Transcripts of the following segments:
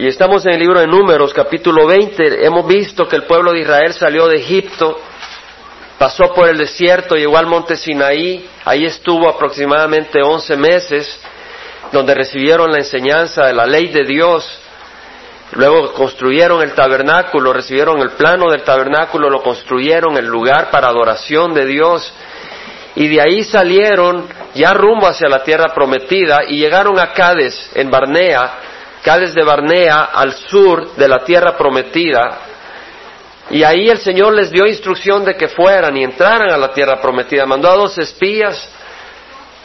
Y estamos en el libro de Números, capítulo 20. Hemos visto que el pueblo de Israel salió de Egipto, pasó por el desierto, llegó al monte Sinaí, ahí estuvo aproximadamente 11 meses, donde recibieron la enseñanza de la ley de Dios. Luego construyeron el tabernáculo, recibieron el plano del tabernáculo, lo construyeron, el lugar para adoración de Dios. Y de ahí salieron ya rumbo hacia la tierra prometida y llegaron a Cádiz, en Barnea, Cádiz de Barnea, al sur de la tierra prometida, y ahí el Señor les dio instrucción de que fueran y entraran a la tierra prometida. Mandó a dos espías,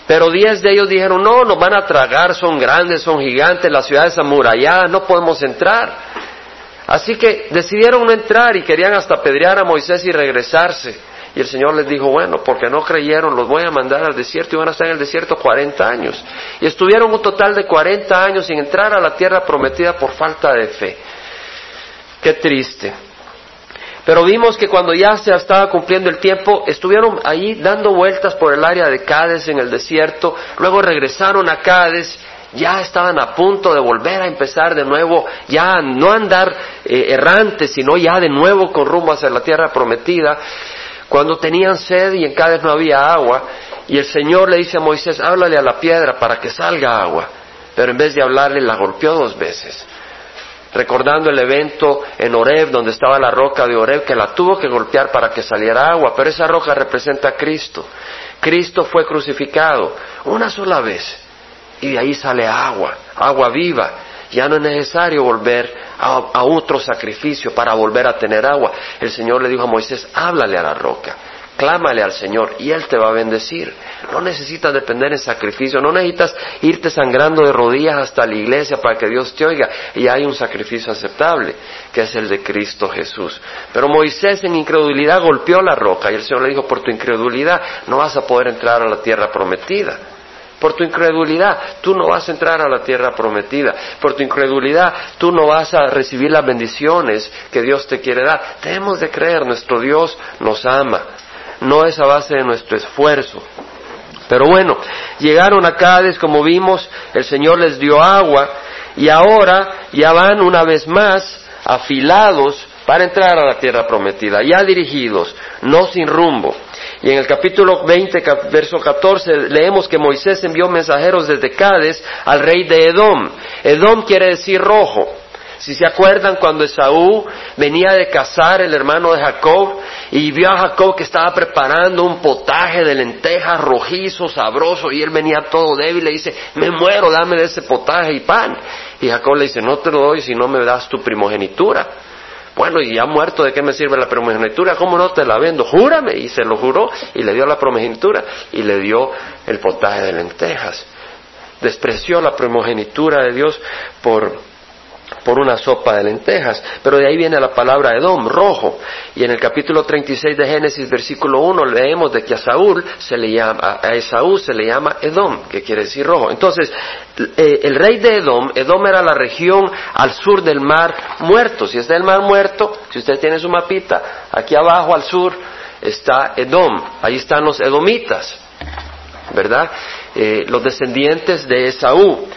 pero diez de ellos dijeron, no, nos van a tragar, son grandes, son gigantes, las ciudades amuralladas, no podemos entrar. Así que decidieron no entrar y querían hasta apedrear a Moisés y regresarse. Y el Señor les dijo, bueno, porque no creyeron, los voy a mandar al desierto y van a estar en el desierto 40 años. Y estuvieron un total de 40 años sin entrar a la tierra prometida por falta de fe. Qué triste. Pero vimos que cuando ya se estaba cumpliendo el tiempo, estuvieron ahí dando vueltas por el área de Cádiz en el desierto, luego regresaron a Cádiz, ya estaban a punto de volver a empezar de nuevo, ya no andar eh, errantes, sino ya de nuevo con rumbo hacia la tierra prometida cuando tenían sed y en Cádiz no había agua, y el Señor le dice a Moisés, háblale a la piedra para que salga agua, pero en vez de hablarle la golpeó dos veces, recordando el evento en Oreb, donde estaba la roca de Oreb, que la tuvo que golpear para que saliera agua, pero esa roca representa a Cristo. Cristo fue crucificado una sola vez, y de ahí sale agua, agua viva. Ya no es necesario volver a, otro sacrificio para volver a tener agua. El Señor le dijo a Moisés, háblale a la roca, clámale al Señor y Él te va a bendecir. No necesitas depender en sacrificio, no necesitas irte sangrando de rodillas hasta la iglesia para que Dios te oiga. Y hay un sacrificio aceptable, que es el de Cristo Jesús. Pero Moisés en incredulidad golpeó la roca y el Señor le dijo, por tu incredulidad no vas a poder entrar a la tierra prometida. Por tu incredulidad, tú no vas a entrar a la tierra prometida. Por tu incredulidad, tú no vas a recibir las bendiciones que Dios te quiere dar. Tenemos de creer, nuestro Dios nos ama. No es a base de nuestro esfuerzo. Pero bueno, llegaron a Cádiz, como vimos, el Señor les dio agua y ahora ya van una vez más afilados para entrar a la tierra prometida, ya dirigidos, no sin rumbo. Y en el capítulo 20, verso 14, leemos que Moisés envió mensajeros desde Cádiz al rey de Edom. Edom quiere decir rojo. Si se acuerdan cuando Esaú venía de cazar el hermano de Jacob y vio a Jacob que estaba preparando un potaje de lentejas rojizo, sabroso, y él venía todo débil, le dice, me muero, dame de ese potaje y pan. Y Jacob le dice, no te lo doy si no me das tu primogenitura. Bueno, y ya muerto, ¿de qué me sirve la primogenitura? ¿Cómo no te la vendo? Júrame. Y se lo juró y le dio la primogenitura y le dio el potaje de lentejas. Despreció la primogenitura de Dios por por una sopa de lentejas. Pero de ahí viene la palabra Edom, rojo. Y en el capítulo 36 de Génesis, versículo 1, leemos de que a Saúl se le llama, a Esaú se le llama Edom, que quiere decir rojo. Entonces, eh, el rey de Edom, Edom era la región al sur del mar muerto. Si está el mar muerto, si usted tiene su mapita, aquí abajo al sur está Edom. Ahí están los edomitas, ¿verdad? Eh, los descendientes de Esaú.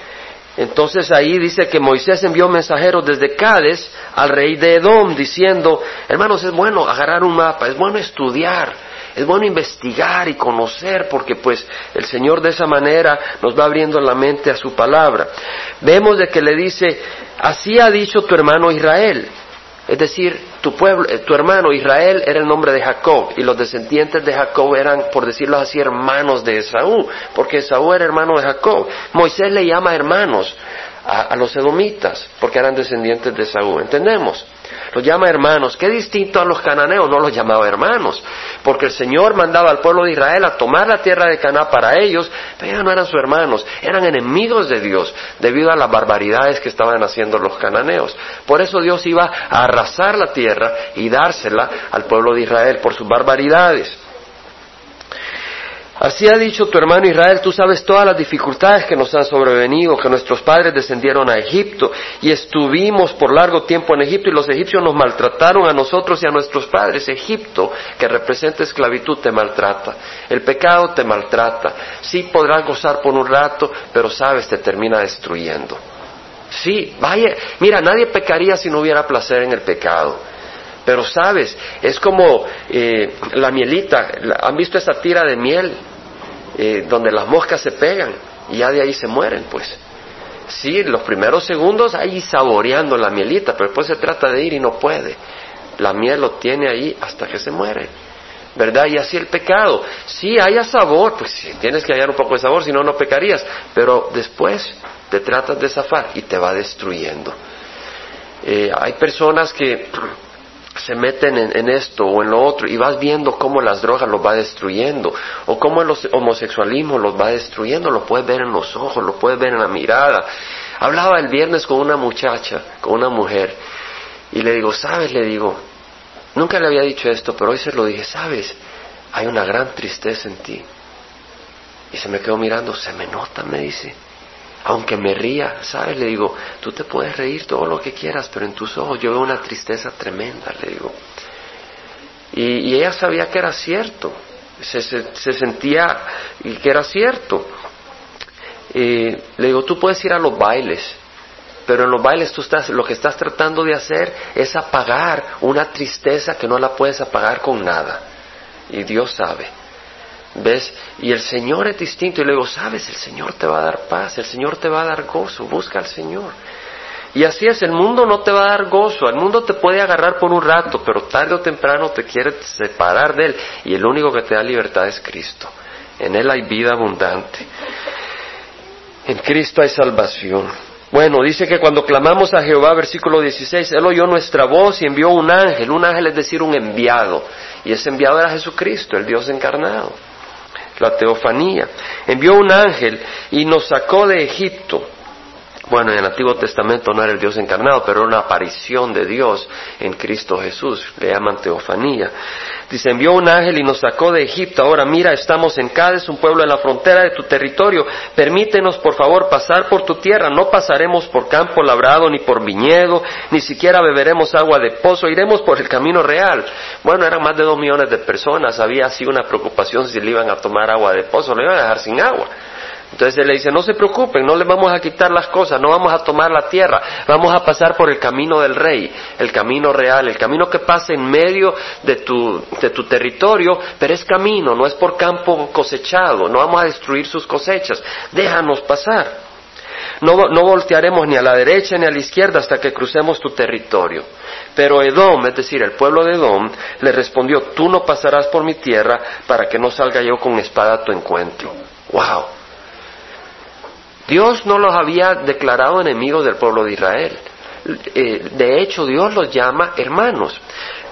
Entonces ahí dice que Moisés envió mensajeros desde Cádiz al rey de Edom diciendo, hermanos, es bueno agarrar un mapa, es bueno estudiar, es bueno investigar y conocer porque pues el Señor de esa manera nos va abriendo la mente a su palabra. Vemos de que le dice, así ha dicho tu hermano Israel, es decir, tu pueblo, eh, tu hermano Israel era el nombre de Jacob y los descendientes de Jacob eran, por decirlo así, hermanos de Esaú, porque Esaú era hermano de Jacob. Moisés le llama hermanos a, los edomitas porque eran descendientes de Esaú. ¿Entendemos? Los llama hermanos. Qué distinto a los cananeos, no los llamaba hermanos, porque el Señor mandaba al pueblo de Israel a tomar la tierra de Canaán para ellos, pero ellos no eran sus hermanos, eran enemigos de Dios debido a las barbaridades que estaban haciendo los cananeos. Por eso Dios iba a arrasar la tierra y dársela al pueblo de Israel por sus barbaridades. Así ha dicho tu hermano Israel, tú sabes todas las dificultades que nos han sobrevenido, que nuestros padres descendieron a Egipto y estuvimos por largo tiempo en Egipto y los egipcios nos maltrataron a nosotros y a nuestros padres. Egipto, que representa esclavitud, te maltrata. El pecado te maltrata. Sí podrás gozar por un rato, pero sabes, te termina destruyendo. Sí, vaya, mira, nadie pecaría si no hubiera placer en el pecado. Pero sabes, es como eh, la mielita, ¿han visto esa tira de miel eh, donde las moscas se pegan y ya de ahí se mueren? Pues sí, los primeros segundos ahí saboreando la mielita, pero después se trata de ir y no puede. La miel lo tiene ahí hasta que se muere. ¿Verdad? Y así el pecado. Sí, haya sabor, pues tienes que hallar un poco de sabor, si no, no pecarías. Pero después te tratas de zafar y te va destruyendo. Eh, hay personas que se meten en, esto o en lo otro y vas viendo cómo las drogas los va destruyendo o cómo el homosexualismo los va destruyendo, lo puedes ver en los ojos, lo puedes ver en la mirada. Hablaba el viernes con una muchacha, con una mujer, y le digo, ¿sabes? Le digo, nunca le había dicho esto, pero hoy se lo dije, ¿sabes? Hay una gran tristeza en ti. Y se me quedó mirando, se me nota, me dice aunque me ría, ¿sabes? Le digo, tú te puedes reír todo lo que quieras, pero en tus ojos yo veo una tristeza tremenda, le digo. Y, ella sabía que era cierto, se, sentía que era cierto. le digo, tú puedes ir a los bailes, pero en los bailes tú estás, lo que estás tratando de hacer es apagar una tristeza que no la puedes apagar con nada. Y Dios sabe. ¿Ves? Y el Señor es distinto. Y luego, sabes, el Señor te va a dar paz, el Señor te va a dar gozo. Busca al Señor. Y así es, el mundo no te va a dar gozo, el mundo te puede agarrar por un rato, pero tarde o temprano te quiere separar de él. Y el único que te da libertad es Cristo. En Él hay vida abundante. En Cristo hay salvación. Bueno, dice que cuando clamamos a Jehová, versículo 16, Él oyó nuestra voz y envió un ángel. Un ángel es decir, un enviado. Y ese enviado era Jesucristo, el Dios encarnado la teofanía. Envió un ángel y nos sacó de Egipto. Bueno, en el Antiguo Testamento no era el Dios encarnado, pero era una aparición de Dios en Cristo Jesús. Le llaman teofanía. Dice, envió un ángel y nos sacó de Egipto. Ahora mira, estamos en Cádiz, un pueblo en la frontera de tu territorio. Permítenos, por favor, pasar por tu tierra. No pasaremos por campo labrado ni por viñedo, ni siquiera beberemos agua de pozo. Iremos por el camino real. Bueno, eran más de dos millones de personas. Había así una preocupación si le iban a tomar agua de pozo, le iban a dejar sin agua. Entonces él le dice, no se preocupen, no le vamos a quitar las cosas, no vamos a tomar la tierra, vamos a pasar por el camino del rey, el camino real, el camino que pasa en medio de tu, de tu territorio, pero es camino, no es por campo cosechado, no vamos a destruir sus cosechas, déjanos pasar. No, no, voltearemos ni a la derecha ni a la izquierda hasta que crucemos tu territorio. Pero Edom, es decir, el pueblo de Edom, le respondió, tú no pasarás por mi tierra para que no salga yo con espada a tu encuentro. ¡Wow! Dios no los había declarado enemigos del pueblo de Israel. Eh, de hecho, Dios los llama hermanos.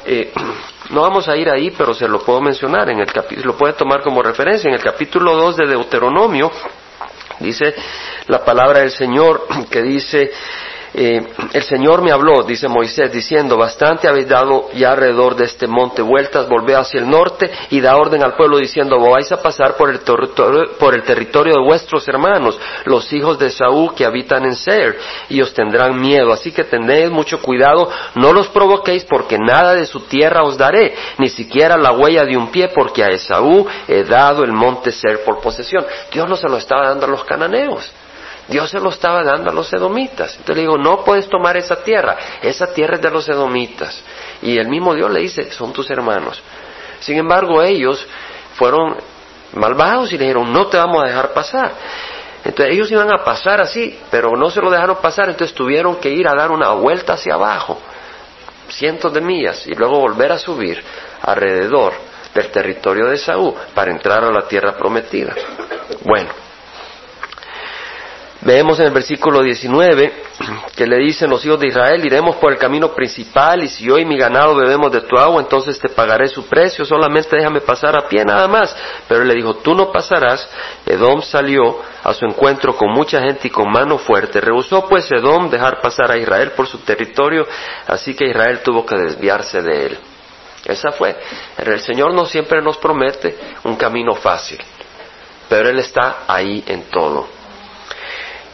Eh, no vamos a ir ahí, pero se lo puedo mencionar en el lo puede tomar como referencia. En el capítulo 2 de Deuteronomio dice la palabra del Señor que dice eh, el Señor me habló, dice Moisés, diciendo, bastante habéis dado ya alrededor de este monte vueltas, volvé hacia el norte y da orden al pueblo diciendo, vais a pasar por el, por el territorio de vuestros hermanos, los hijos de Saúl que habitan en Seir, y os tendrán miedo. Así que tenéis mucho cuidado, no los provoquéis porque nada de su tierra os daré, ni siquiera la huella de un pie, porque a Esaú he dado el monte Seir por posesión. Dios no se lo estaba dando a los cananeos. Dios se lo estaba dando a los edomitas. Entonces le digo, no puedes tomar esa tierra, esa tierra es de los edomitas. Y el mismo Dios le dice, son tus hermanos. Sin embargo, ellos fueron malvados y le dijeron, no te vamos a dejar pasar. Entonces ellos iban a pasar así, pero no se lo dejaron pasar, entonces tuvieron que ir a dar una vuelta hacia abajo, cientos de millas, y luego volver a subir alrededor del territorio de Saúl para entrar a la tierra prometida. Bueno, Vemos en el versículo 19 que le dicen los hijos de Israel, iremos por el camino principal y si yo y mi ganado bebemos de tu agua, entonces te pagaré su precio, solamente déjame pasar a pie nada más. Pero él le dijo, tú no pasarás. Edom salió a su encuentro con mucha gente y con mano fuerte. Rehusó pues Edom dejar pasar a Israel por su territorio, así que Israel tuvo que desviarse de él. Esa fue. El Señor no siempre nos promete un camino fácil, pero Él está ahí en todo.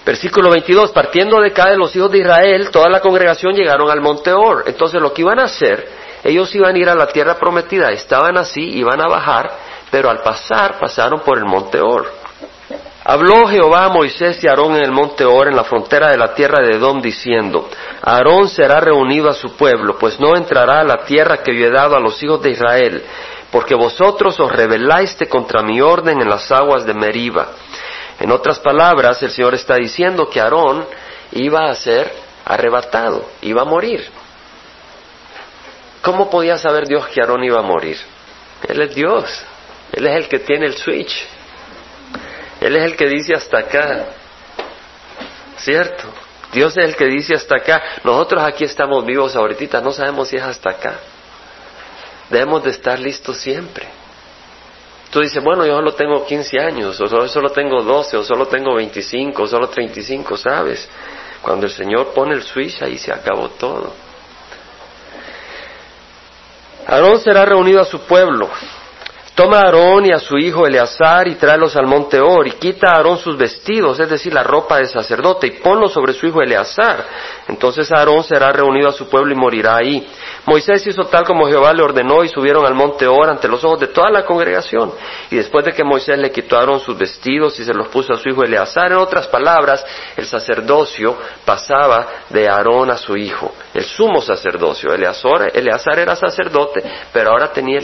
Versículo 22, partiendo de cada de los hijos de Israel, toda la congregación llegaron al monte Or. Entonces lo que iban a hacer, ellos iban a ir a la tierra prometida, estaban así, iban a bajar, pero al pasar, pasaron por el monte Or. Habló Jehová a Moisés y Aarón en el monte Or, en la frontera de la tierra de Edom, diciendo, Aarón será reunido a su pueblo, pues no entrará a la tierra que yo he dado a los hijos de Israel, porque vosotros os rebelaste contra mi orden en las aguas de Meriba. En otras palabras, el Señor está diciendo que Aarón iba a ser arrebatado, iba a morir. ¿Cómo podía saber Dios que Aarón iba a morir? Él es Dios, Él es el que tiene el switch. Él es el que dice hasta acá. ¿Cierto? Dios es el que dice hasta acá. Nosotros aquí estamos vivos ahorita, no sabemos si es hasta acá. Debemos de estar listos siempre. Tú dices, bueno, yo solo tengo 15 años, o solo tengo 12, o solo tengo 25, o solo 35, ¿sabes? Cuando el Señor pone el switch, ahí se acabó todo. Aarón será reunido a su pueblo, Toma a Aarón y a su hijo Eleazar y tráelos al monte Or y quita a Aarón sus vestidos, es decir, la ropa de sacerdote, y ponlo sobre su hijo Eleazar. Entonces Aarón será reunido a su pueblo y morirá ahí. Moisés hizo tal como Jehová le ordenó y subieron al monte Or ante los ojos de toda la congregación. Y después de que Moisés le quitó a Aarón sus vestidos y se los puso a su hijo Eleazar, en otras palabras, el sacerdocio pasaba de Aarón a su hijo, el sumo sacerdocio. Eleazar, Eleazar era sacerdote, pero ahora tenía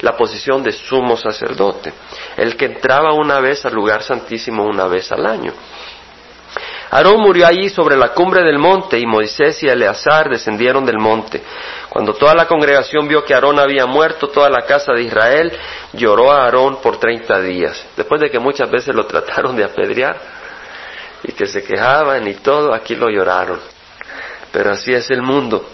la posición de sumo sacerdote, el que entraba una vez al lugar santísimo una vez al año. Aarón murió allí sobre la cumbre del monte y Moisés y Eleazar descendieron del monte. Cuando toda la congregación vio que Aarón había muerto, toda la casa de Israel lloró a Aarón por treinta días, después de que muchas veces lo trataron de apedrear y que se quejaban y todo, aquí lo lloraron. Pero así es el mundo.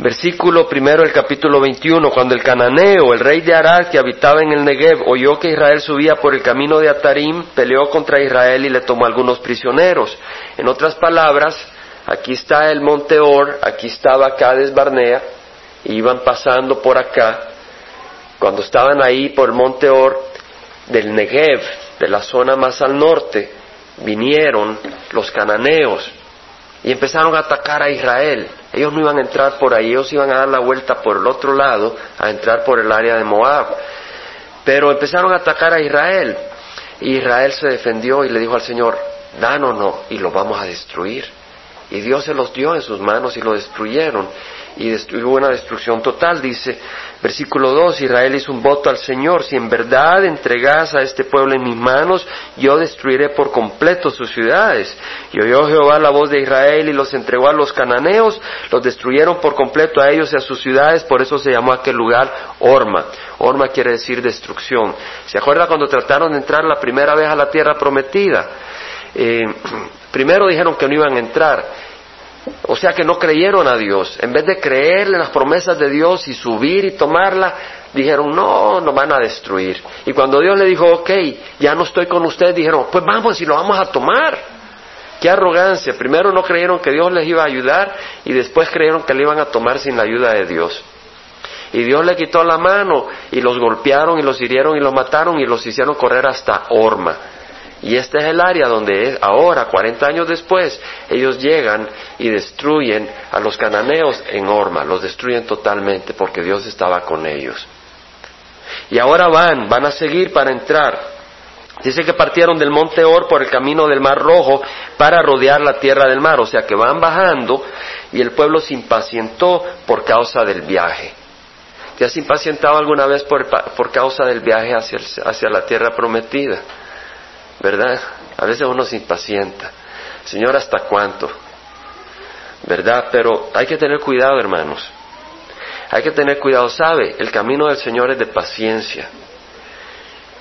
Versículo primero del capítulo 21, cuando el cananeo, el rey de Arad que habitaba en el Negev, oyó que Israel subía por el camino de Atarim, peleó contra Israel y le tomó algunos prisioneros. En otras palabras, aquí está el monte Or, aquí estaba Cades Barnea, iban pasando por acá. Cuando estaban ahí por el monte Or del Negev, de la zona más al norte, vinieron los cananeos y empezaron a atacar a Israel. Ellos no iban a entrar por ahí, ellos iban a dar la vuelta por el otro lado, a entrar por el área de Moab. Pero empezaron a atacar a Israel. Israel se defendió y le dijo al Señor, dánonos y lo vamos a destruir. Y Dios se los dio en sus manos y lo destruyeron y hubo una destrucción total. Dice, versículo 2, Israel hizo un voto al Señor, si en verdad entregas a este pueblo en mis manos, yo destruiré por completo sus ciudades. Y oyó Jehová la voz de Israel y los entregó a los cananeos, los destruyeron por completo a ellos y a sus ciudades, por eso se llamó aquel lugar Orma. Orma quiere decir destrucción. ¿Se acuerda cuando trataron de entrar la primera vez a la tierra prometida? Eh, primero dijeron que no iban a entrar o sea que no creyeron a Dios. En vez de creerle las promesas de Dios y subir y tomarla, dijeron, no, nos van a destruir. Y cuando Dios le dijo, ok, ya no estoy con ustedes, dijeron, pues vamos y lo vamos a tomar. Qué arrogancia. Primero no creyeron que Dios les iba a ayudar y después creyeron que le iban a tomar sin la ayuda de Dios. Y Dios le quitó la mano y los golpearon y los hirieron y los mataron y los hicieron correr hasta Orma. Y este es el área donde ahora, 40 años después, ellos llegan y destruyen a los cananeos en Orma, los destruyen totalmente porque Dios estaba con ellos. Y ahora van, van a seguir para entrar. Dice que partieron del monte Or por el camino del Mar Rojo para rodear la tierra del mar, o sea que van bajando y el pueblo se impacientó por causa del viaje. ¿Te has impacientado alguna vez por, por causa del viaje hacia, hacia la tierra prometida? ¿Verdad? A veces uno se impacienta. Señor, ¿hasta cuánto? ¿Verdad? Pero hay que tener cuidado, hermanos. Hay que tener cuidado, ¿sabe? El camino del Señor es de paciencia.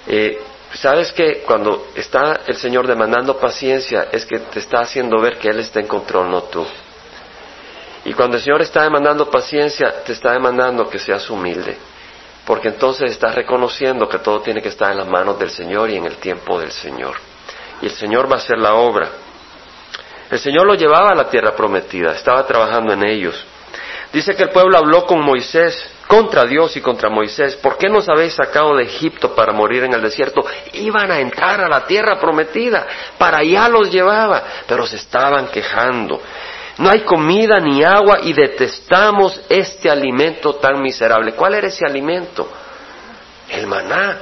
Eh, ¿Sabes que cuando está el Señor demandando paciencia es que te está haciendo ver que Él está en control, no tú? Y cuando el Señor está demandando paciencia, te está demandando que seas humilde porque entonces estás reconociendo que todo tiene que estar en las manos del Señor y en el tiempo del Señor. Y el Señor va a hacer la obra. El Señor lo llevaba a la tierra prometida, estaba trabajando en ellos. Dice que el pueblo habló con Moisés, contra Dios y contra Moisés. ¿Por qué nos habéis sacado de Egipto para morir en el desierto? Iban a entrar a la tierra prometida, para allá los llevaba, pero se estaban quejando. No hay comida ni agua y detestamos este alimento tan miserable. ¿Cuál era ese alimento? El maná.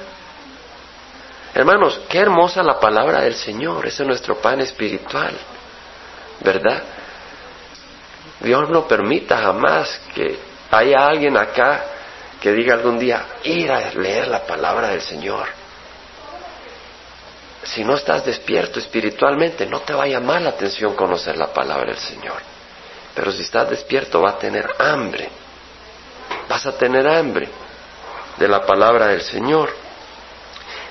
Hermanos, qué hermosa la palabra del Señor, ese es nuestro pan espiritual, ¿verdad? Dios no permita jamás que haya alguien acá que diga algún día, ir a leer la palabra del Señor. Si no estás despierto espiritualmente, no te va a llamar la atención conocer la palabra del Señor. Pero si estás despierto, va a tener hambre. Vas a tener hambre de la palabra del Señor.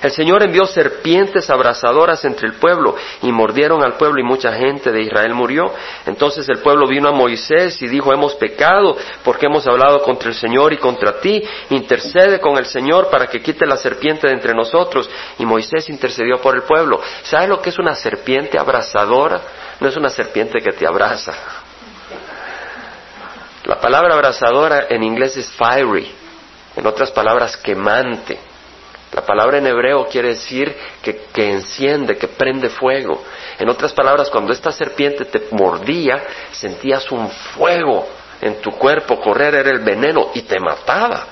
El Señor envió serpientes abrasadoras entre el pueblo y mordieron al pueblo y mucha gente de Israel murió. Entonces el pueblo vino a Moisés y dijo, hemos pecado porque hemos hablado contra el Señor y contra ti. Intercede con el Señor para que quite la serpiente de entre nosotros. Y Moisés intercedió por el pueblo. ¿Sabes lo que es una serpiente abrasadora? No es una serpiente que te abraza. La palabra abrasadora en inglés es fiery, en otras palabras quemante. La palabra en hebreo quiere decir que, enciende, que prende fuego. En otras palabras, cuando esta serpiente te mordía, sentías un fuego en tu cuerpo, correr era el veneno y te mataba.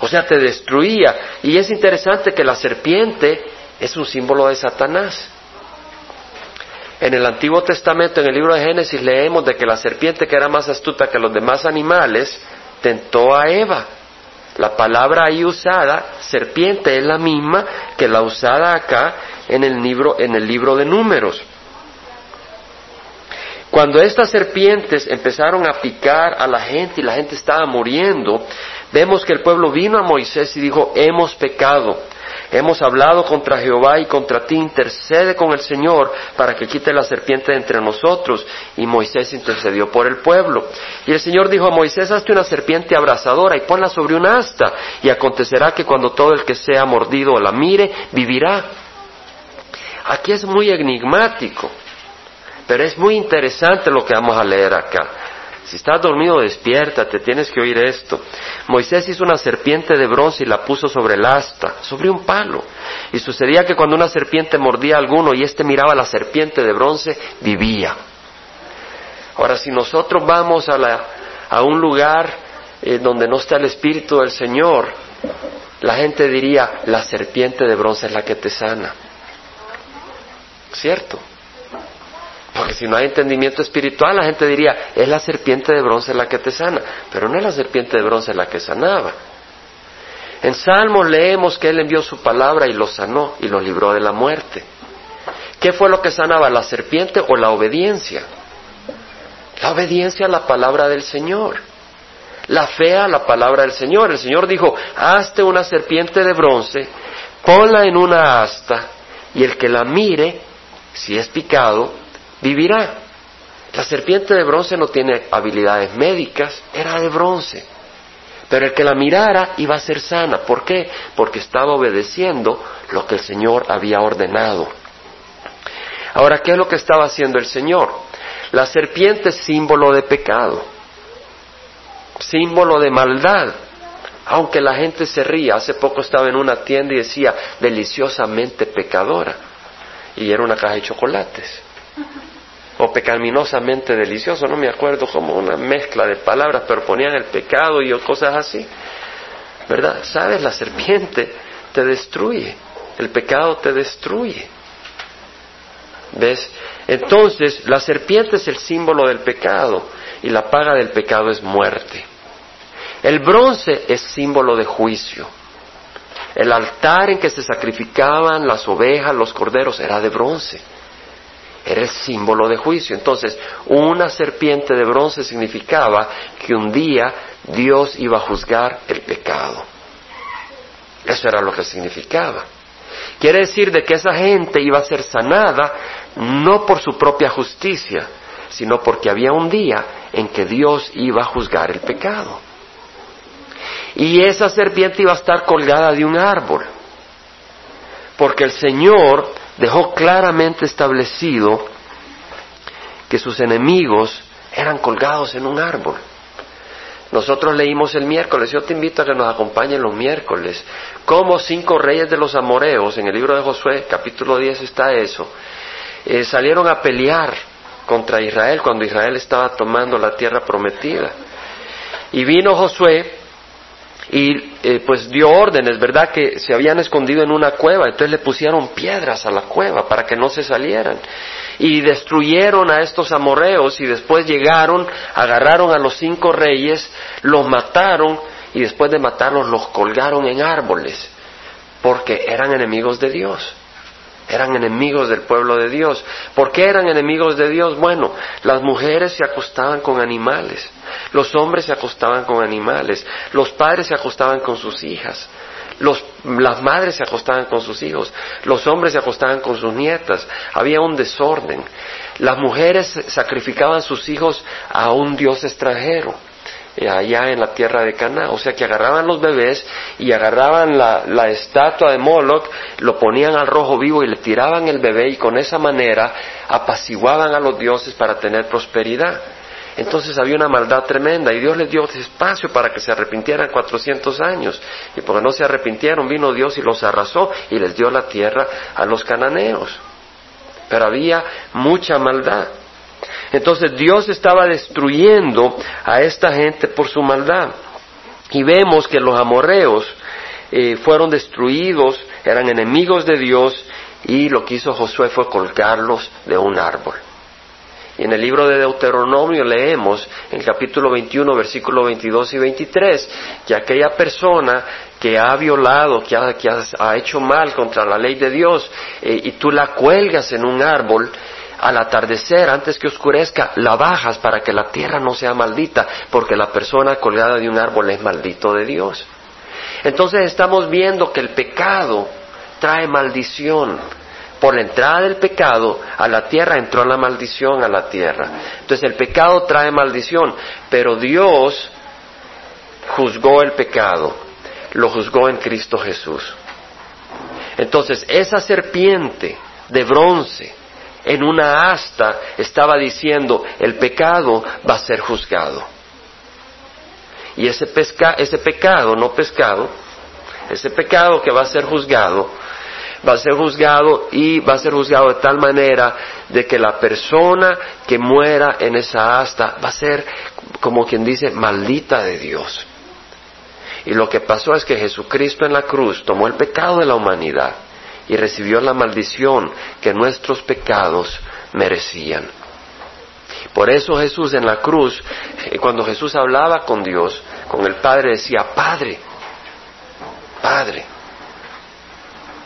O sea, te destruía. Y es interesante que la serpiente es un símbolo de Satanás. En el Antiguo Testamento, en el libro de Génesis, leemos de que la serpiente, que era más astuta que los demás animales, tentó a Eva la palabra ahí usada, serpiente, es la misma que la usada acá en el libro, en el libro de números. Cuando estas serpientes empezaron a picar a la gente y la gente estaba muriendo, vemos que el pueblo vino a Moisés y dijo, hemos pecado Hemos hablado contra Jehová y contra ti, intercede con el Señor para que quite la serpiente de entre nosotros. Y Moisés intercedió por el pueblo. Y el Señor dijo a Moisés, hazte una serpiente abrasadora y ponla sobre un asta. Y acontecerá que cuando todo el que sea mordido la mire, vivirá. Aquí es muy enigmático, pero es muy interesante lo que vamos a leer acá. Si estás dormido, despiértate, tienes que oír esto. Moisés hizo una serpiente de bronce y la puso sobre el asta, sobre un palo. Y sucedía que cuando una serpiente mordía a alguno y éste miraba a la serpiente de bronce, vivía. Ahora, si nosotros vamos a, un lugar eh, donde no está el Espíritu del Señor, la gente diría, la serpiente de bronce es la que te sana. ¿Cierto? Porque si no hay entendimiento espiritual, la gente diría, es la serpiente de bronce la que te sana. Pero no es la serpiente de bronce la que sanaba. En Salmos leemos que Él envió su palabra y los sanó y los libró de la muerte. ¿Qué fue lo que sanaba, la serpiente o la obediencia? La obediencia a la palabra del Señor. La fe a la palabra del Señor. El Señor dijo, hazte una serpiente de bronce, ponla en una asta, y el que la mire, si es picado, vivirá. La serpiente de bronce no tiene habilidades médicas, era de bronce. Pero el que la mirara iba a ser sana. ¿Por qué? Porque estaba obedeciendo lo que el Señor había ordenado. Ahora, ¿qué es lo que estaba haciendo el Señor? La serpiente es símbolo de pecado, símbolo de maldad. Aunque la gente se ría, hace poco estaba en una tienda y decía deliciosamente pecadora. Y era una caja de chocolates o pecaminosamente delicioso, no me acuerdo como una mezcla de palabras, pero ponían el pecado y cosas así. ¿Verdad? ¿Sabes? La serpiente te destruye, el pecado te destruye. ¿Ves? Entonces, la serpiente es el símbolo del pecado y la paga del pecado es muerte. El bronce es símbolo de juicio. El altar en que se sacrificaban las ovejas, los corderos, era de bronce era el símbolo de juicio. Entonces, una serpiente de bronce significaba que un día Dios iba a juzgar el pecado. Eso era lo que significaba. Quiere decir de que esa gente iba a ser sanada no por su propia justicia, sino porque había un día en que Dios iba a juzgar el pecado. Y esa serpiente iba a estar colgada de un árbol, porque el Señor dejó claramente establecido que sus enemigos eran colgados en un árbol. Nosotros leímos el miércoles, yo te invito a que nos acompañen los miércoles, como cinco reyes de los amoreos, en el libro de Josué, capítulo 10 está eso, eh, salieron a pelear contra Israel cuando Israel estaba tomando la tierra prometida. Y vino Josué y eh, pues dio órdenes, ¿verdad? Que se habían escondido en una cueva, entonces le pusieron piedras a la cueva para que no se salieran. Y destruyeron a estos amorreos y después llegaron, agarraron a los cinco reyes, los mataron y después de matarlos los colgaron en árboles, porque eran enemigos de Dios eran enemigos del pueblo de Dios. ¿Por qué eran enemigos de Dios? Bueno, las mujeres se acostaban con animales, los hombres se acostaban con animales, los padres se acostaban con sus hijas, las madres se acostaban con sus hijos, los hombres se acostaban con sus nietas, había un desorden. Las mujeres sacrificaban sus hijos a un dios extranjero. Eh, allá en la tierra de Cana. O sea que agarraban los bebés y agarraban la, la, estatua de Moloch, lo ponían al rojo vivo y le tiraban el bebé y con esa manera apaciguaban a los dioses para tener prosperidad. Entonces había una maldad tremenda y Dios les dio espacio para que se arrepintieran 400 años. Y porque no se arrepintieron, vino Dios y los arrasó y les dio la tierra a los cananeos. Pero había mucha maldad. Entonces Dios estaba destruyendo a esta gente por su maldad. Y vemos que los amorreos eh, fueron destruidos, eran enemigos de Dios y lo que hizo Josué fue colgarlos de un árbol. Y en el libro de Deuteronomio leemos en el capítulo 21, versículos 22 y 23, que aquella persona que ha violado, que ha, hecho mal contra la ley de Dios, eh, y tú la cuelgas en un árbol, al atardecer, antes que oscurezca, la bajas para que la tierra no sea maldita, porque la persona colgada de un árbol es maldito de Dios. Entonces estamos viendo que el pecado trae maldición. Por la entrada del pecado a la tierra entró la maldición a la tierra. Entonces el pecado trae maldición, pero Dios juzgó el pecado, lo juzgó en Cristo Jesús. Entonces esa serpiente de bronce en una asta estaba diciendo, el pecado va a ser juzgado. Y ese, ese pecado, no pescado, ese pecado que va a ser juzgado, va a ser juzgado y va a ser juzgado de tal manera de que la persona que muera en esa asta va a ser, como quien dice, maldita de Dios. Y lo que pasó es que Jesucristo en la cruz tomó el pecado de la humanidad y recibió la maldición que nuestros pecados merecían. Por eso Jesús en la cruz, eh, cuando Jesús hablaba con Dios, con el Padre, decía, Padre, Padre.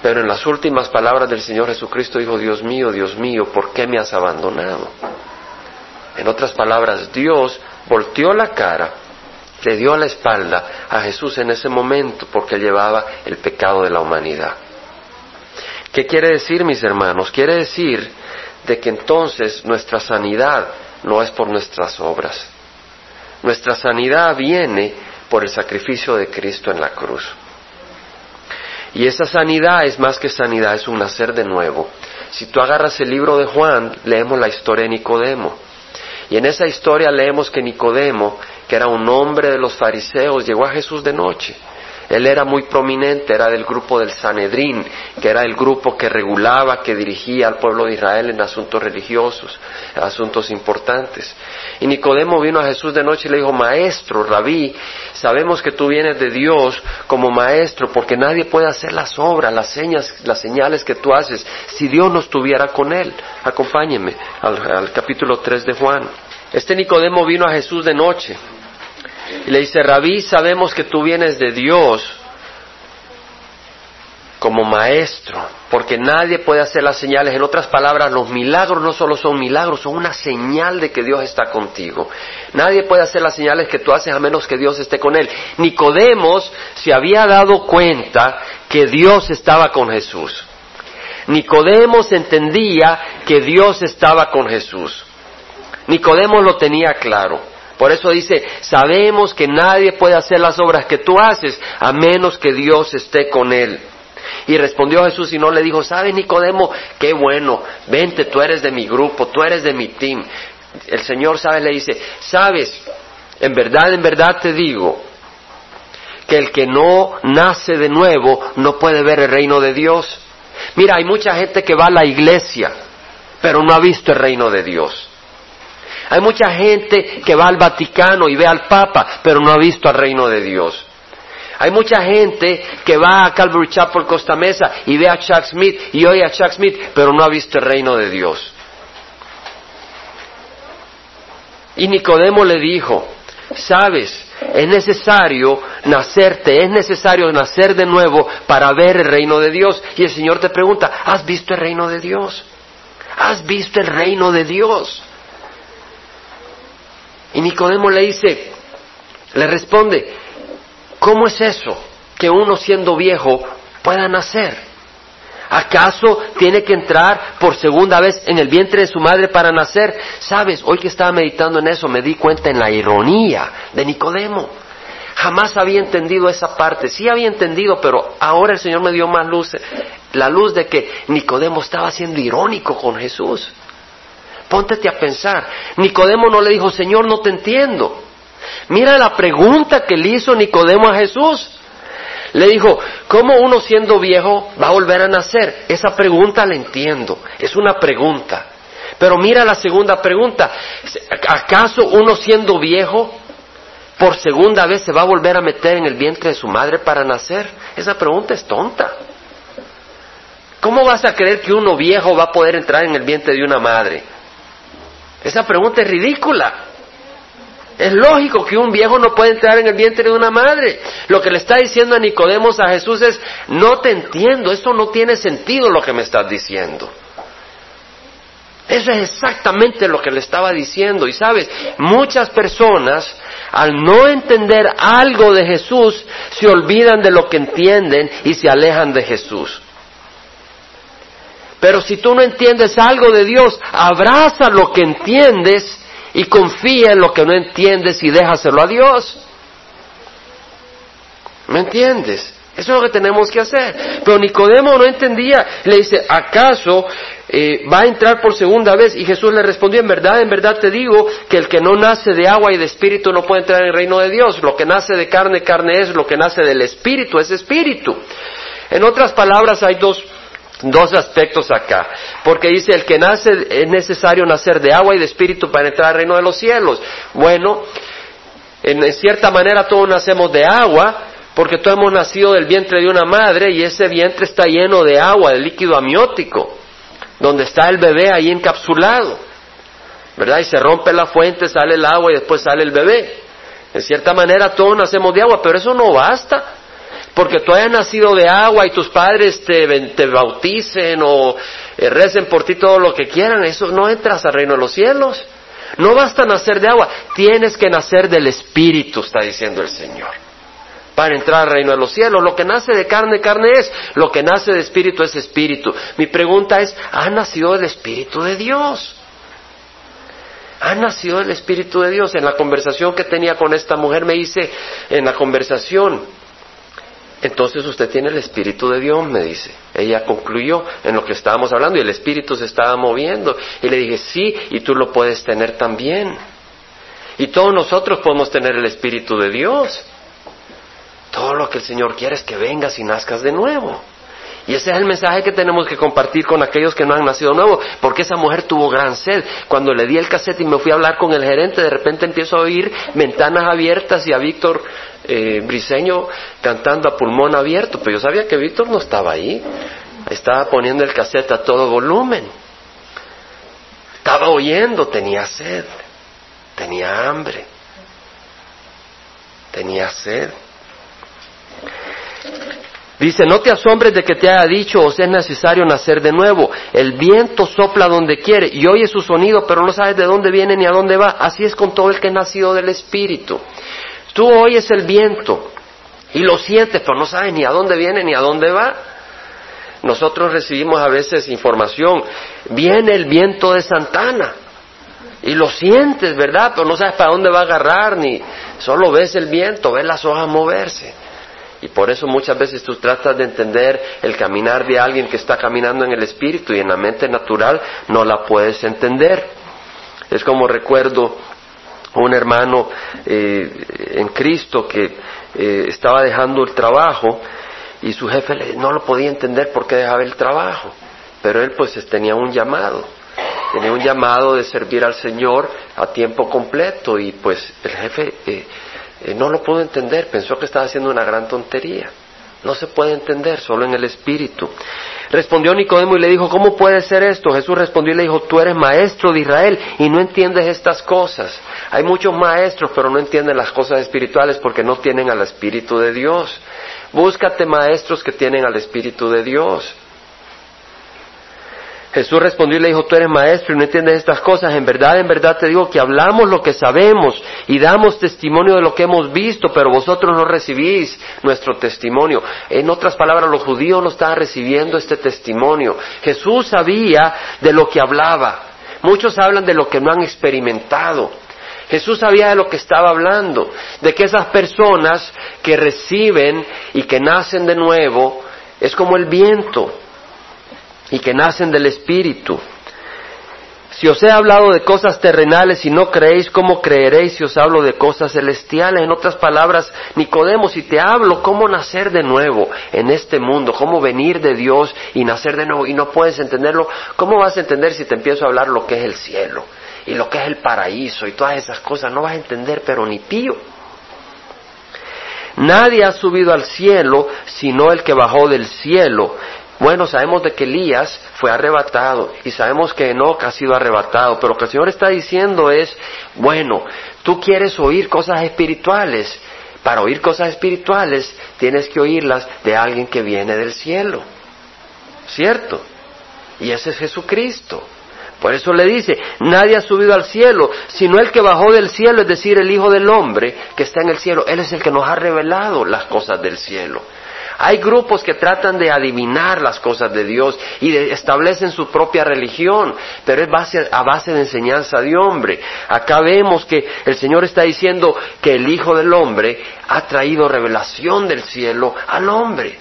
Pero en las últimas palabras del Señor Jesucristo dijo, Dios mío, Dios mío, ¿por qué me has abandonado? En otras palabras, Dios volteó la cara, le dio la espalda a Jesús en ese momento porque llevaba el pecado de la humanidad. ¿Qué quiere decir, mis hermanos? Quiere decir de que entonces nuestra sanidad no es por nuestras obras. Nuestra sanidad viene por el sacrificio de Cristo en la cruz. Y esa sanidad es más que sanidad, es un nacer de nuevo. Si tú agarras el libro de Juan, leemos la historia de Nicodemo. Y en esa historia leemos que Nicodemo, que era un hombre de los fariseos, llegó a Jesús de noche él era muy prominente, era del grupo del Sanedrín, que era el grupo que regulaba, que dirigía al pueblo de Israel en asuntos religiosos, asuntos importantes. Y Nicodemo vino a Jesús de noche y le dijo, Maestro, Rabí, sabemos que tú vienes de Dios como maestro, porque nadie puede hacer las obras, las señas, las señales que tú haces, si Dios no estuviera con él. Acompáñeme al, al capítulo 3 de Juan. Este Nicodemo vino a Jesús de noche y le dice, Rabí, sabemos que tú vienes de Dios como maestro, porque nadie puede hacer las señales. En otras palabras, los milagros no solo son milagros, son una señal de que Dios está contigo. Nadie puede hacer las señales que tú haces a menos que Dios esté con él. Nicodemos se había dado cuenta que Dios estaba con Jesús. Nicodemos entendía que Dios estaba con Jesús. Nicodemos lo tenía claro. Por eso dice, sabemos que nadie puede hacer las obras que tú haces a menos que Dios esté con él. Y respondió Jesús y no le dijo, ¿sabes Nicodemo? Qué bueno, vente, tú eres de mi grupo, tú eres de mi team. El Señor, ¿sabes? Le dice, ¿sabes? En verdad, en verdad te digo que el que no nace de nuevo no puede ver el reino de Dios. Mira, hay mucha gente que va a la iglesia, pero no ha visto el reino de Dios. Hay mucha gente que va al Vaticano y ve al Papa, pero no ha visto al reino de Dios. Hay mucha gente que va a Calvary Chapel Costa Mesa y ve a Chuck Smith y oye a Chuck Smith, pero no ha visto el reino de Dios. Y Nicodemo le dijo, sabes, es necesario nacerte, es necesario nacer de nuevo para ver el reino de Dios. Y el Señor te pregunta, ¿has visto el reino de Dios? ¿Has visto el reino de Dios? Y Nicodemo le dice, le responde, ¿cómo es eso que uno siendo viejo pueda nacer? ¿Acaso tiene que entrar por segunda vez en el vientre de su madre para nacer? Sabes, hoy que estaba meditando en eso me di cuenta en la ironía de Nicodemo. Jamás había entendido esa parte. Sí había entendido, pero ahora el Señor me dio más luz, la luz de que Nicodemo estaba siendo irónico con Jesús. Póntete a pensar. Nicodemo no le dijo, Señor, no te entiendo. Mira la pregunta que le hizo Nicodemo a Jesús. Le dijo, ¿cómo uno siendo viejo va a volver a nacer? Esa pregunta la entiendo, es una pregunta. Pero mira la segunda pregunta, ¿acaso uno siendo viejo por segunda vez se va a volver a meter en el vientre de su madre para nacer? Esa pregunta es tonta. ¿Cómo vas a creer que uno viejo va a poder entrar en el vientre de una madre? Esa pregunta es ridícula. Es lógico que un viejo no puede entrar en el vientre de una madre. Lo que le está diciendo a Nicodemos a Jesús es, no te entiendo, esto no tiene sentido lo que me estás diciendo. Eso es exactamente lo que le estaba diciendo. Y sabes, muchas personas, al no entender algo de Jesús, se olvidan de lo que entienden y se alejan de Jesús. Pero si tú no entiendes algo de Dios, abraza lo que entiendes y confía en lo que no entiendes y déjaselo a Dios. ¿Me entiendes? Eso es lo que tenemos que hacer. Pero Nicodemo no entendía. Le dice, ¿acaso eh, va a entrar por segunda vez? Y Jesús le respondió, en verdad, en verdad te digo que el que no nace de agua y de espíritu no puede entrar en el reino de Dios. Lo que nace de carne, carne es. Lo que nace del espíritu es espíritu. En otras palabras, hay dos dos aspectos acá, porque dice el que nace es necesario nacer de agua y de espíritu para entrar al reino de los cielos. Bueno, en cierta manera todos nacemos de agua, porque todos hemos nacido del vientre de una madre y ese vientre está lleno de agua, de líquido amniótico, donde está el bebé ahí encapsulado, ¿verdad? Y se rompe la fuente, sale el agua y después sale el bebé. En cierta manera todos nacemos de agua, pero eso no basta porque tú hayas nacido de agua y tus padres te, te bauticen o eh, recen por ti todo lo que quieran, eso no entras al reino de los cielos. No basta nacer de agua, tienes que nacer del Espíritu, está diciendo el Señor, para entrar al reino de los cielos. Lo que nace de carne, carne es, lo que nace de Espíritu es Espíritu. Mi pregunta es, ¿ha nacido del Espíritu de Dios? ha nacido el Espíritu de Dios. En la conversación que tenía con esta mujer me dice, en la conversación, entonces usted tiene el Espíritu de Dios, me dice. Ella concluyó en lo que estábamos hablando y el Espíritu se estaba moviendo. Y le dije, sí, y tú lo puedes tener también. Y todos nosotros podemos tener el Espíritu de Dios. Todo lo que el Señor quiere es que vengas y nazcas de nuevo. Y ese es el mensaje que tenemos que compartir con aquellos que no han nacido nuevo, porque esa mujer tuvo gran sed. Cuando le di el cassette y me fui a hablar con el gerente, de repente empiezo a oír ventanas abiertas y a Víctor eh, Briseño cantando a pulmón abierto, pero yo sabía que Víctor no estaba ahí. Estaba poniendo el cassette a todo volumen. Estaba oyendo, tenía sed, tenía hambre, tenía sed. Dice, no te asombres de que te haya dicho os es necesario nacer de nuevo. El viento sopla donde quiere y oye su sonido, pero no sabes de dónde viene ni a dónde va. Así es con todo el que es nacido del Espíritu. Tú oyes el viento y lo sientes, pero no sabes ni a dónde viene ni a dónde va. Nosotros recibimos a veces información, viene el viento de Santana y lo sientes, ¿verdad? Pero no sabes para dónde va a agarrar ni solo ves el viento, ves las hojas moverse. Y por eso muchas veces tú tratas de entender el caminar de alguien que está caminando en el espíritu y en la mente natural no la puedes entender. Es como recuerdo un hermano eh, en Cristo que eh, estaba dejando el trabajo y su jefe no lo podía entender por qué dejaba el trabajo, pero él pues tenía un llamado, tenía un llamado de servir al Señor a tiempo completo y pues el jefe eh, eh, no lo pudo entender, pensó que estaba haciendo una gran tontería. No se puede entender, solo en el Espíritu. Respondió Nicodemo y le dijo, ¿cómo puede ser esto? Jesús respondió y le dijo, tú eres maestro de Israel y no entiendes estas cosas. Hay muchos maestros, pero no entienden las cosas espirituales porque no tienen al Espíritu de Dios. Búscate maestros que tienen al Espíritu de Dios. Jesús respondió y le dijo, tú eres maestro y no entiendes estas cosas. En verdad, en verdad te digo que hablamos lo que sabemos y damos testimonio de lo que hemos visto, pero vosotros no recibís nuestro testimonio. En otras palabras, los judíos no estaban recibiendo este testimonio. Jesús sabía de lo que hablaba. Muchos hablan de lo que no han experimentado. Jesús sabía de lo que estaba hablando, de que esas personas que reciben y que nacen de nuevo es como el viento y que nacen del Espíritu. Si os he hablado de cosas terrenales y no creéis, ¿cómo creeréis si os hablo de cosas celestiales? En otras palabras, Nicodemo, si te hablo cómo nacer de nuevo en este mundo, cómo venir de Dios y nacer de nuevo y no puedes entenderlo, ¿cómo vas a entender si te empiezo a hablar lo que es el cielo y lo que es el paraíso y todas esas cosas? No vas a entender, pero ni pío. Nadie ha subido al cielo sino el que bajó del cielo, bueno, sabemos de que Elías fue arrebatado y sabemos que Enoch ha sido arrebatado, pero lo que el Señor está diciendo es, bueno, tú quieres oír cosas espirituales. Para oír cosas espirituales tienes que oírlas de alguien que viene del cielo. ¿Cierto? Y ese es Jesucristo. Por eso le dice, nadie ha subido al cielo, sino el que bajó del cielo, es decir, el Hijo del Hombre que está en el cielo. Él es el que nos ha revelado las cosas del cielo. Hay grupos que tratan de adivinar las cosas de Dios y establecen su propia religión, pero es base, a base de enseñanza de hombre. Acá vemos que el Señor está diciendo que el Hijo del Hombre ha traído revelación del cielo al hombre,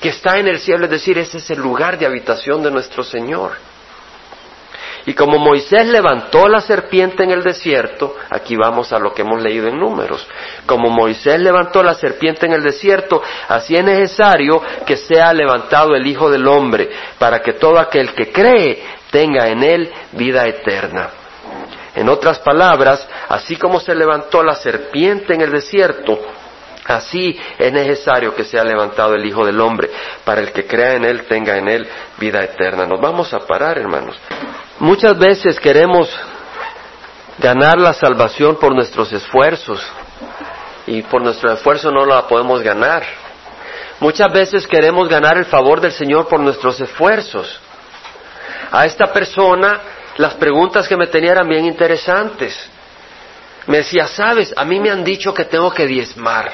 que está en el cielo, es decir, ese es el lugar de habitación de nuestro Señor. Y como Moisés levantó la serpiente en el desierto, aquí vamos a lo que hemos leído en números, como Moisés levantó la serpiente en el desierto, así es necesario que sea levantado el Hijo del Hombre, para que todo aquel que cree tenga en él vida eterna. En otras palabras, así como se levantó la serpiente en el desierto, Así es necesario que sea levantado el Hijo del Hombre, para el que crea en Él tenga en Él vida eterna. Nos vamos a parar, hermanos. Muchas veces queremos ganar la salvación por nuestros esfuerzos y por nuestro esfuerzo no la podemos ganar. Muchas veces queremos ganar el favor del Señor por nuestros esfuerzos. A esta persona las preguntas que me tenía eran bien interesantes. Me decía, sabes, a mí me han dicho que tengo que diezmar.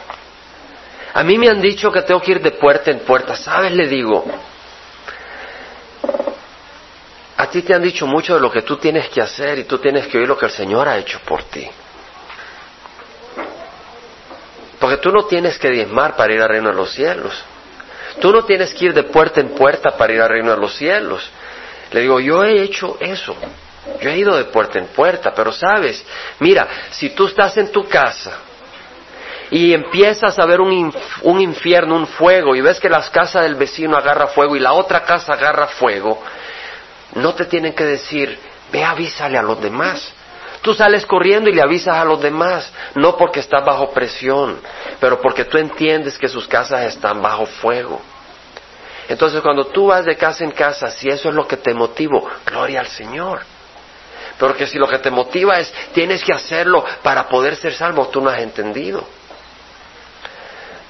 A mí me han dicho que tengo que ir de puerta en puerta. ¿Sabes? Le digo, a ti te han dicho mucho de lo que tú tienes que hacer y tú tienes que oír lo que el Señor ha hecho por ti. Porque tú no tienes que diezmar para ir al reino de los cielos. Tú no tienes que ir de puerta en puerta para ir al reino de los cielos. Le digo, yo he hecho eso. Yo he ido de puerta en puerta, pero sabes, mira, si tú estás en tu casa y empiezas a ver un, un infierno, un fuego, y ves que la casa del vecino agarra fuego y la otra casa agarra fuego, no te tienen que decir, ve avísale a los demás. Tú sales corriendo y le avisas a los demás, no porque estás bajo presión, pero porque tú entiendes que sus casas están bajo fuego. Entonces cuando tú vas de casa en casa, si eso es lo que te motiva, gloria al Señor. Porque si lo que te motiva es, tienes que hacerlo para poder ser salvo, tú no has entendido.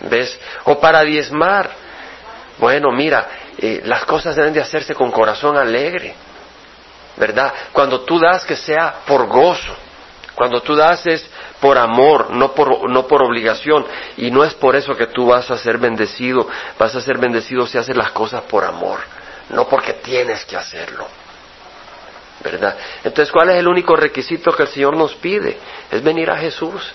¿Ves? O para diezmar. Bueno, mira, las cosas deben de hacerse con corazón alegre, ¿verdad? Cuando tú das que sea por gozo, cuando tú das es por amor, no por, no por obligación, y no es por eso que tú vas a ser bendecido, vas a ser bendecido si haces las cosas por amor, no porque tienes que hacerlo. ¿Verdad? Entonces, ¿cuál es el único requisito que el Señor nos pide? Es venir a Jesús.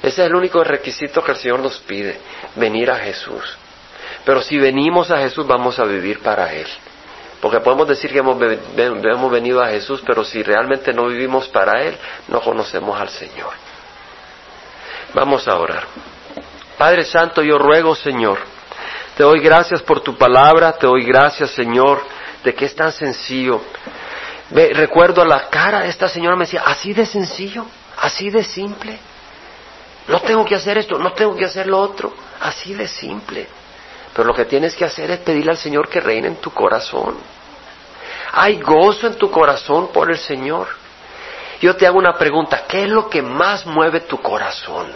Ese es el único requisito que el Señor nos pide, venir a Jesús. Pero si venimos a Jesús vamos a vivir para Él. Porque podemos decir que hemos, venido a Jesús, pero si realmente no vivimos para Él, no conocemos al Señor. Vamos a orar. Padre Santo, yo ruego, Señor, te doy gracias por tu palabra, te doy gracias, Señor, de que es tan sencillo. recuerdo la cara de esta señora, me decía, así de sencillo, así de simple. No tengo que hacer esto, no tengo que hacer lo otro. Así de simple. Pero lo que tienes que hacer es pedirle al Señor que reine en tu corazón. Hay gozo en tu corazón por el Señor. Yo te hago una pregunta, ¿qué es lo que más mueve tu corazón?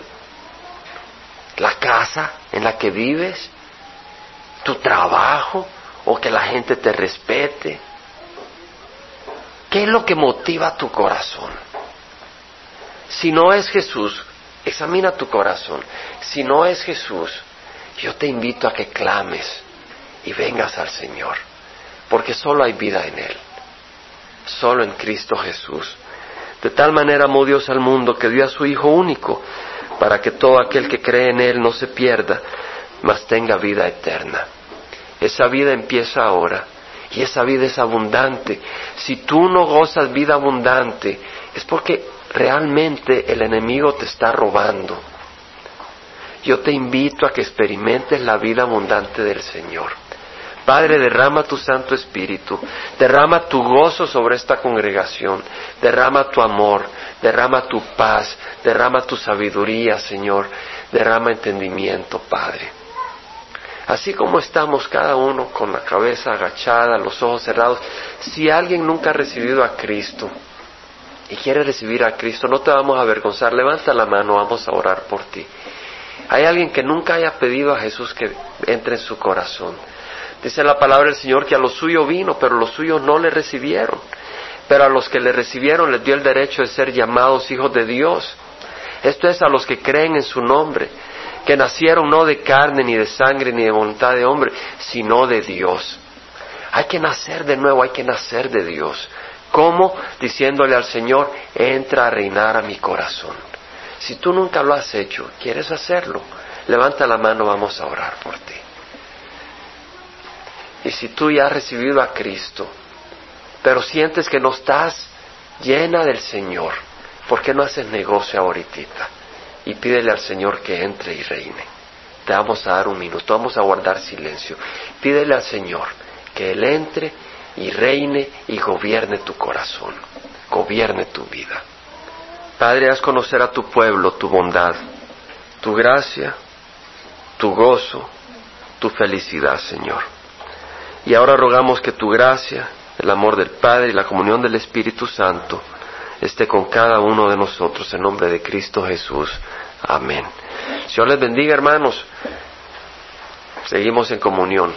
¿La casa en la que vives? ¿Tu trabajo? ¿O que la gente te respete? ¿Qué es lo que motiva tu corazón? Si no es Jesús, examina tu corazón. Si no es Jesús, yo te invito a que clames y vengas al Señor, porque solo hay vida en Él, solo en Cristo Jesús. De tal manera amó Dios al mundo que dio a su Hijo único, para que todo aquel que cree en Él no se pierda, mas tenga vida eterna. Esa vida empieza ahora y esa vida es abundante. Si tú no gozas vida abundante, es porque realmente el enemigo te está robando. Yo te invito a que experimentes la vida abundante del Señor. Padre, derrama tu Santo Espíritu, derrama tu gozo sobre esta congregación, derrama tu amor, derrama tu paz, derrama tu sabiduría, Señor, derrama entendimiento, Padre. Así como estamos cada uno con la cabeza agachada, los ojos cerrados, si alguien nunca ha recibido a Cristo y quiere recibir a Cristo, no te vamos a avergonzar, levanta la mano, vamos a orar por ti. Hay alguien que nunca haya pedido a Jesús que entre en su corazón. Dice la palabra del Señor que a los suyos vino, pero los suyos no le recibieron. Pero a los que le recibieron les dio el derecho de ser llamados hijos de Dios. Esto es a los que creen en su nombre que nacieron no de carne, ni de sangre, ni de voluntad de hombre, sino de Dios. Hay que nacer de nuevo, hay que nacer de Dios. ¿Cómo? Diciéndole al Señor, entra a reinar a mi corazón. Si tú nunca lo has hecho, ¿quieres hacerlo? Levanta la mano, vamos a orar por ti. Y si tú ya has recibido a Cristo, pero sientes que no estás llena del Señor, ¿por qué no haces negocio ahorita? y pídele al Señor que entre y reine. Te vamos a dar un minuto, vamos a guardar silencio. Pídele al Señor que Él entre y reine y gobierne tu corazón, gobierne tu vida. Padre, haz conocer a tu pueblo tu bondad, tu gracia, tu gozo, tu felicidad, Señor. Y ahora rogamos que tu gracia, el amor del Padre y la comunión del Espíritu Santo esté con cada uno de nosotros en nombre de Cristo Jesús. Amén. Señor les bendiga, hermanos. Seguimos en comunión.